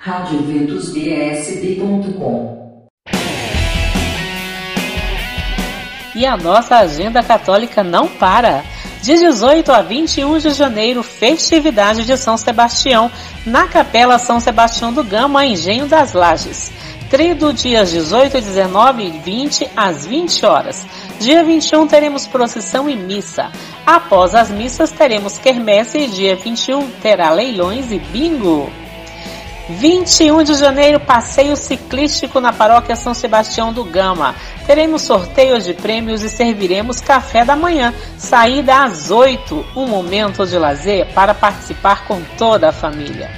radioventusbsb.com E a nossa agenda católica não para. De 18 a 21 de janeiro, festividade de São Sebastião, na Capela São Sebastião do Gama, Engenho das Lages. Trido dias 18, 19 e 20 às 20 horas. Dia 21 teremos procissão e missa. Após as missas teremos quermesse e dia 21 terá leilões e bingo. 21 de janeiro, passeio ciclístico na paróquia São Sebastião do Gama. Teremos sorteios de prêmios e serviremos café da manhã. Saída às 8, um momento de lazer para participar com toda a família.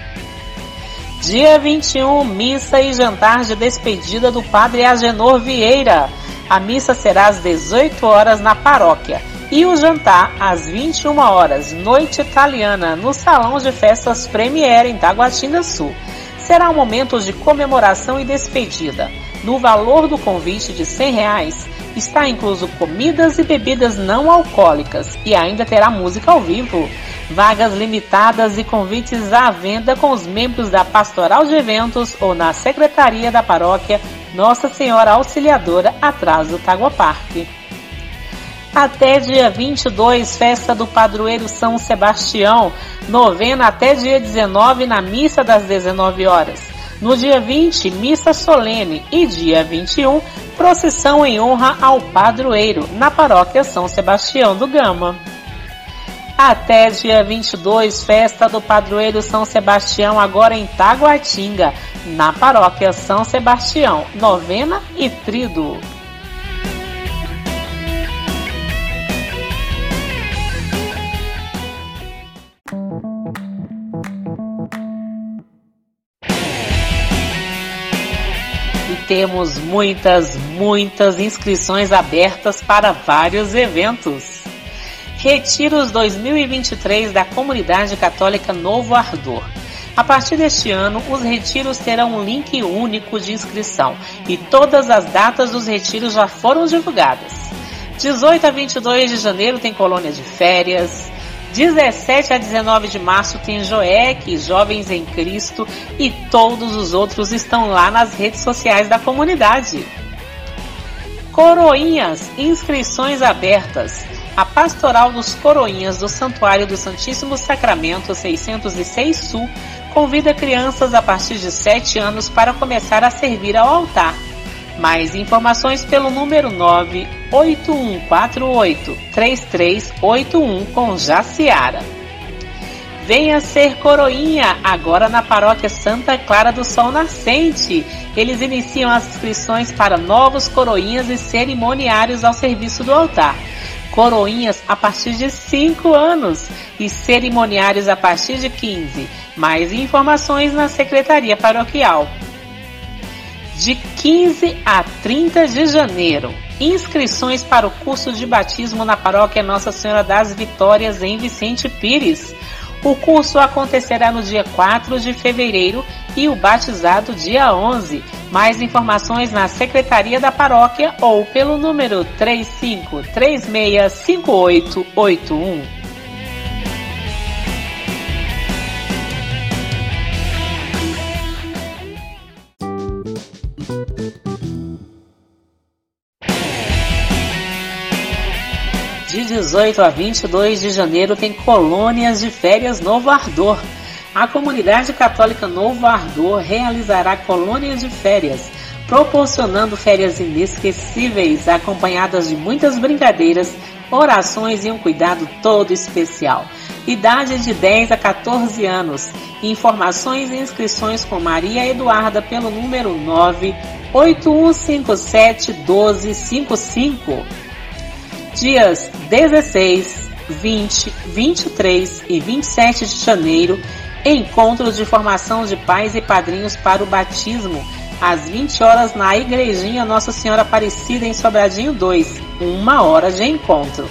Dia 21, missa e jantar de despedida do Padre Agenor Vieira. A missa será às 18 horas na paróquia e o jantar às 21 horas, noite italiana, no Salão de Festas Premier em Taguatinga Sul será um momento de comemoração e despedida. No valor do convite de R$ reais está incluso comidas e bebidas não alcoólicas e ainda terá música ao vivo. Vagas limitadas e convites à venda com os membros da Pastoral de Eventos ou na Secretaria da Paróquia Nossa Senhora Auxiliadora, atrás do Tagua Parque. Até dia 22, festa do padroeiro São Sebastião. Novena até dia 19 na missa das 19 horas. No dia 20, missa solene e dia 21, procissão em honra ao padroeiro na paróquia São Sebastião do Gama. Até dia 22, festa do padroeiro São Sebastião agora em Taguatinga, na paróquia São Sebastião, novena e trido. Temos muitas, muitas inscrições abertas para vários eventos. Retiros 2023 da Comunidade Católica Novo Ardor. A partir deste ano, os retiros terão um link único de inscrição e todas as datas dos retiros já foram divulgadas. 18 a 22 de janeiro tem colônia de férias, 17 a 19 de março tem Joek, Jovens em Cristo e todos os outros estão lá nas redes sociais da comunidade. Coroinhas, inscrições abertas. A Pastoral dos Coroinhas do Santuário do Santíssimo Sacramento 606 Sul convida crianças a partir de 7 anos para começar a servir ao altar mais informações pelo número 981483381 com Jaciara. Venha ser coroinha agora na paróquia Santa Clara do Sol Nascente. Eles iniciam as inscrições para novos coroinhas e cerimoniários ao serviço do altar. Coroinhas a partir de 5 anos e cerimoniários a partir de 15. Mais informações na Secretaria Paroquial de 15 a 30 de janeiro. Inscrições para o curso de batismo na paróquia Nossa Senhora das Vitórias em Vicente Pires. O curso acontecerá no dia 4 de fevereiro e o batizado dia 11. Mais informações na Secretaria da Paróquia ou pelo número 35365881. 18 a 22 de janeiro tem colônias de férias Novo Ardor. A comunidade católica Novo Ardor realizará colônias de férias, proporcionando férias inesquecíveis, acompanhadas de muitas brincadeiras, orações e um cuidado todo especial. Idade de 10 a 14 anos. Informações e inscrições com Maria Eduarda pelo número 98157 1255 dias 16, 20, 23 e 27 de janeiro, encontros de formação de pais e padrinhos para o batismo, às 20 horas na Igrejinha Nossa Senhora Aparecida em Sobradinho 2, uma hora de encontro.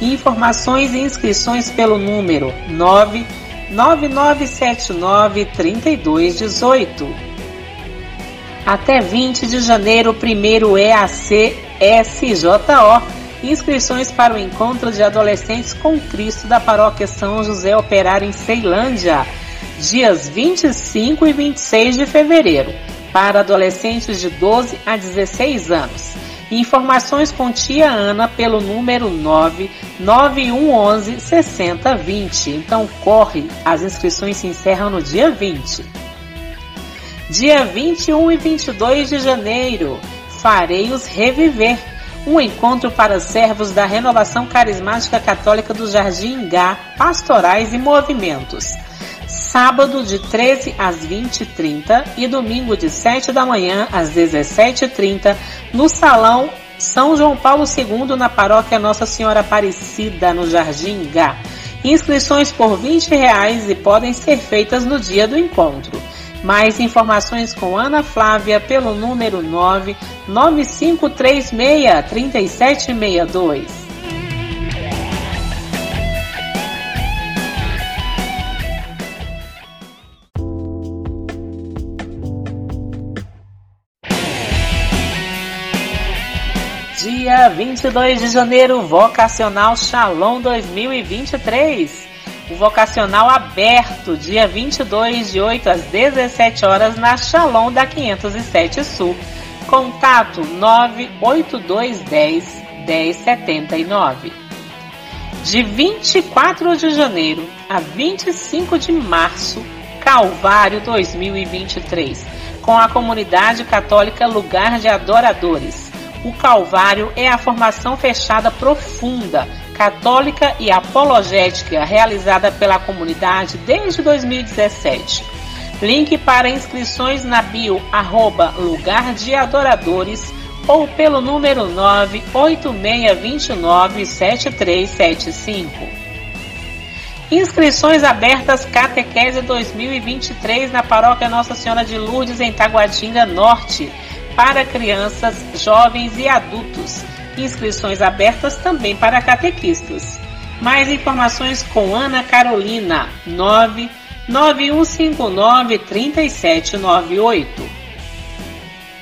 Informações e inscrições pelo número 99979 3218. Até 20 de janeiro, primeiro EAC SJO Inscrições para o encontro de adolescentes com Cristo da paróquia São José Operário em Ceilândia. dias 25 e 26 de fevereiro, para adolescentes de 12 a 16 anos. Informações com tia Ana pelo número 99111 6020. Então corre, as inscrições se encerram no dia 20. Dia 21 e 22 de janeiro, farei-os reviver. Um encontro para servos da Renovação Carismática Católica do Jardim Gá, pastorais e movimentos sábado de 13 às 20h30 e domingo de 7 da manhã às 17h30 no Salão São João Paulo II na paróquia Nossa Senhora Aparecida, no Jardim Gá. Inscrições por 20 reais e podem ser feitas no dia do encontro. Mais informações com Ana Flávia pelo número 99536 3762. dia 22 de janeiro, Vocacional Shalom 2023. O Vocacional aberto, dia 22, de 8 às 17 horas, na Shalom da 507 Sul. Contato 98210 1079. De 24 de janeiro a 25 de março, Calvário 2023, com a comunidade católica Lugar de Adoradores o Calvário é a formação fechada profunda, católica e apologética realizada pela comunidade desde 2017. Link para inscrições na bio arroba Lugar de Adoradores ou pelo número 986297375. Inscrições abertas Catequese 2023 na Paróquia Nossa Senhora de Lourdes em Taguatinga Norte para crianças, jovens e adultos. Inscrições abertas também para catequistas. Mais informações com Ana Carolina 99159 3798.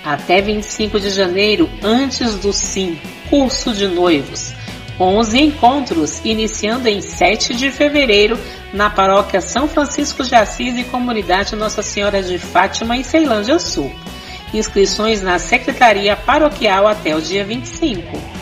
Até 25 de janeiro, antes do SIM, curso de noivos. 11 encontros, iniciando em 7 de fevereiro, na paróquia São Francisco de Assis e comunidade Nossa Senhora de Fátima, em Ceilândia Sul. Inscrições na Secretaria Paroquial até o dia 25.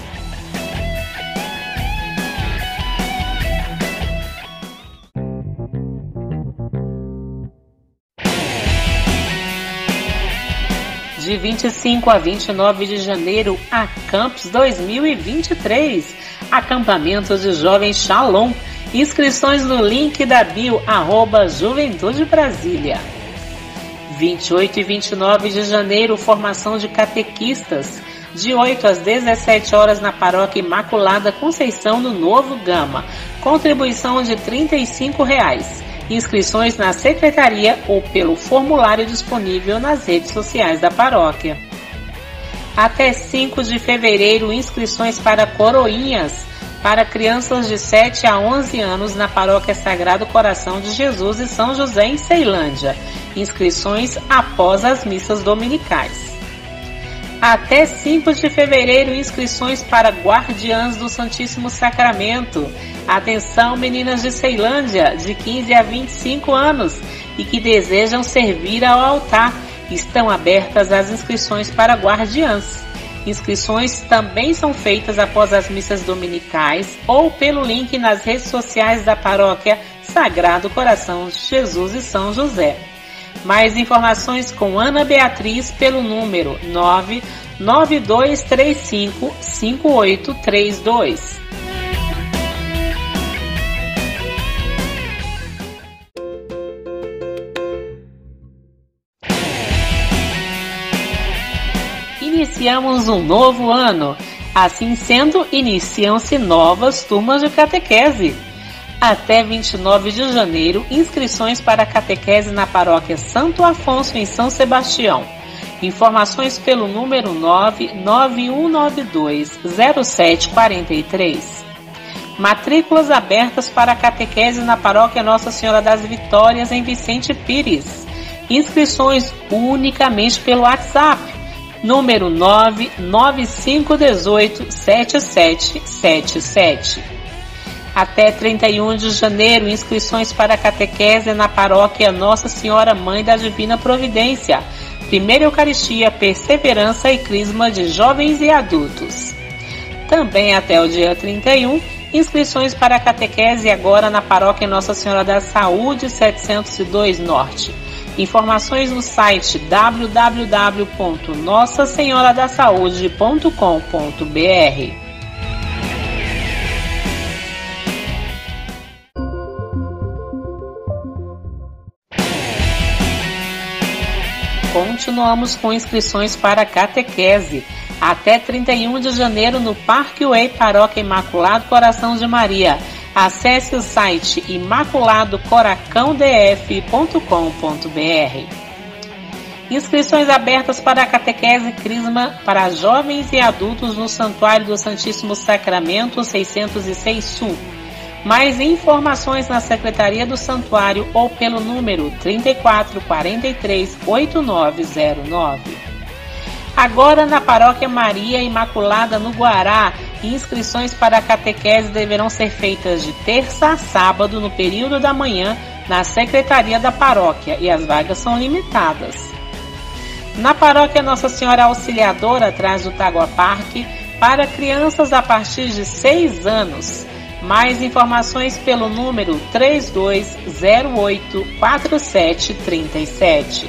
de 25 a 29 de janeiro, a Campus 2023. Acampamento de Jovens Shalom. Inscrições no link da bio, arroba Juventude Brasília. 28 e 29 de janeiro, formação de catequistas, de 8 às 17 horas na Paróquia Imaculada Conceição do Novo Gama. Contribuição de 35 reais. Inscrições na secretaria ou pelo formulário disponível nas redes sociais da paróquia. Até 5 de fevereiro, inscrições para coroinhas para crianças de 7 a 11 anos na Paróquia Sagrado Coração de Jesus e São José em Ceilândia. Inscrições após as missas dominicais. Até 5 de fevereiro, inscrições para Guardiãs do Santíssimo Sacramento. Atenção, meninas de Ceilândia, de 15 a 25 anos e que desejam servir ao altar. Estão abertas as inscrições para Guardiãs. Inscrições também são feitas após as missas dominicais ou pelo link nas redes sociais da paróquia Sagrado Coração de Jesus e São José. Mais informações com Ana Beatriz pelo número 99235 5832. iniciamos um novo ano. Assim sendo, iniciam-se novas turmas de catequese. Até 29 de janeiro, inscrições para catequese na paróquia Santo Afonso, em São Sebastião. Informações pelo número 991920743. Matrículas abertas para catequese na paróquia Nossa Senhora das Vitórias, em Vicente Pires. Inscrições unicamente pelo WhatsApp número 995187777. Até 31 de janeiro, inscrições para catequese na paróquia Nossa Senhora Mãe da Divina Providência. Primeira Eucaristia, Perseverança e Crisma de Jovens e Adultos. Também até o dia 31, inscrições para catequese agora na paróquia Nossa Senhora da Saúde 702 Norte. Informações no site www.nossasenhoradasaude.com.br. Continuamos com inscrições para catequese. Até 31 de janeiro no Parque Way Paróquia Imaculado Coração de Maria. Acesse o site imaculadocoracãodf.com.br. Inscrições abertas para a catequese Crisma para jovens e adultos no Santuário do Santíssimo Sacramento 606 Sul. Mais informações na Secretaria do Santuário ou pelo número 3443 8909. Agora na Paróquia Maria Imaculada no Guará, inscrições para a catequese deverão ser feitas de terça a sábado no período da manhã na Secretaria da Paróquia e as vagas são limitadas. Na Paróquia Nossa Senhora Auxiliadora, atrás do Tagua Parque, para crianças a partir de 6 anos. Mais informações pelo número 3208 4737.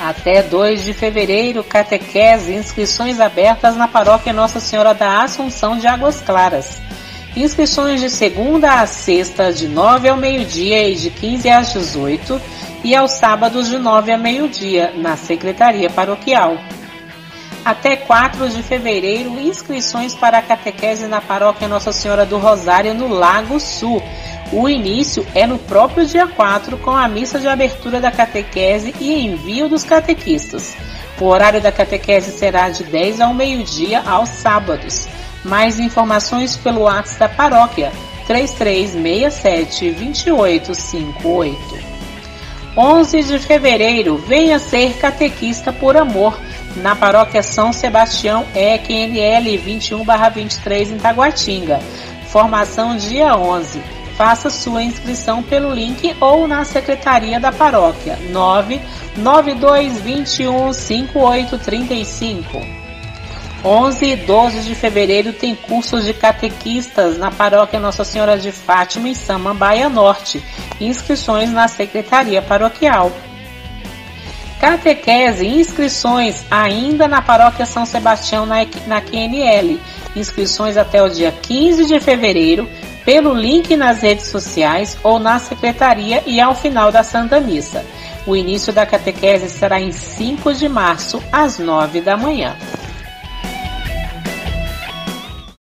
Até 2 de fevereiro, catequese, inscrições abertas na paróquia Nossa Senhora da Assunção de Águas Claras. Inscrições de segunda a sexta, de 9 ao meio-dia e de 15 às 18 e aos sábados de 9 a meio-dia, na Secretaria Paroquial. Até 4 de fevereiro, inscrições para a catequese na paróquia Nossa Senhora do Rosário, no Lago Sul. O início é no próprio dia 4, com a missa de abertura da catequese e envio dos catequistas. O horário da catequese será de 10 ao meio-dia aos sábados. Mais informações pelo WhatsApp da paróquia 3367 2858. 11 de fevereiro, venha ser catequista por amor na paróquia São Sebastião EQNL 21/23 em Taguatinga. Formação dia 11. Faça sua inscrição pelo link ou na secretaria da paróquia 99221 5835. 11 e 12 de fevereiro tem cursos de catequistas na paróquia Nossa Senhora de Fátima em Samambaia Norte. Inscrições na secretaria paroquial. Catequese e inscrições ainda na paróquia São Sebastião na, na QNL. Inscrições até o dia 15 de fevereiro pelo link nas redes sociais ou na secretaria e ao final da Santa Missa. O início da catequese será em 5 de março, às 9 da manhã.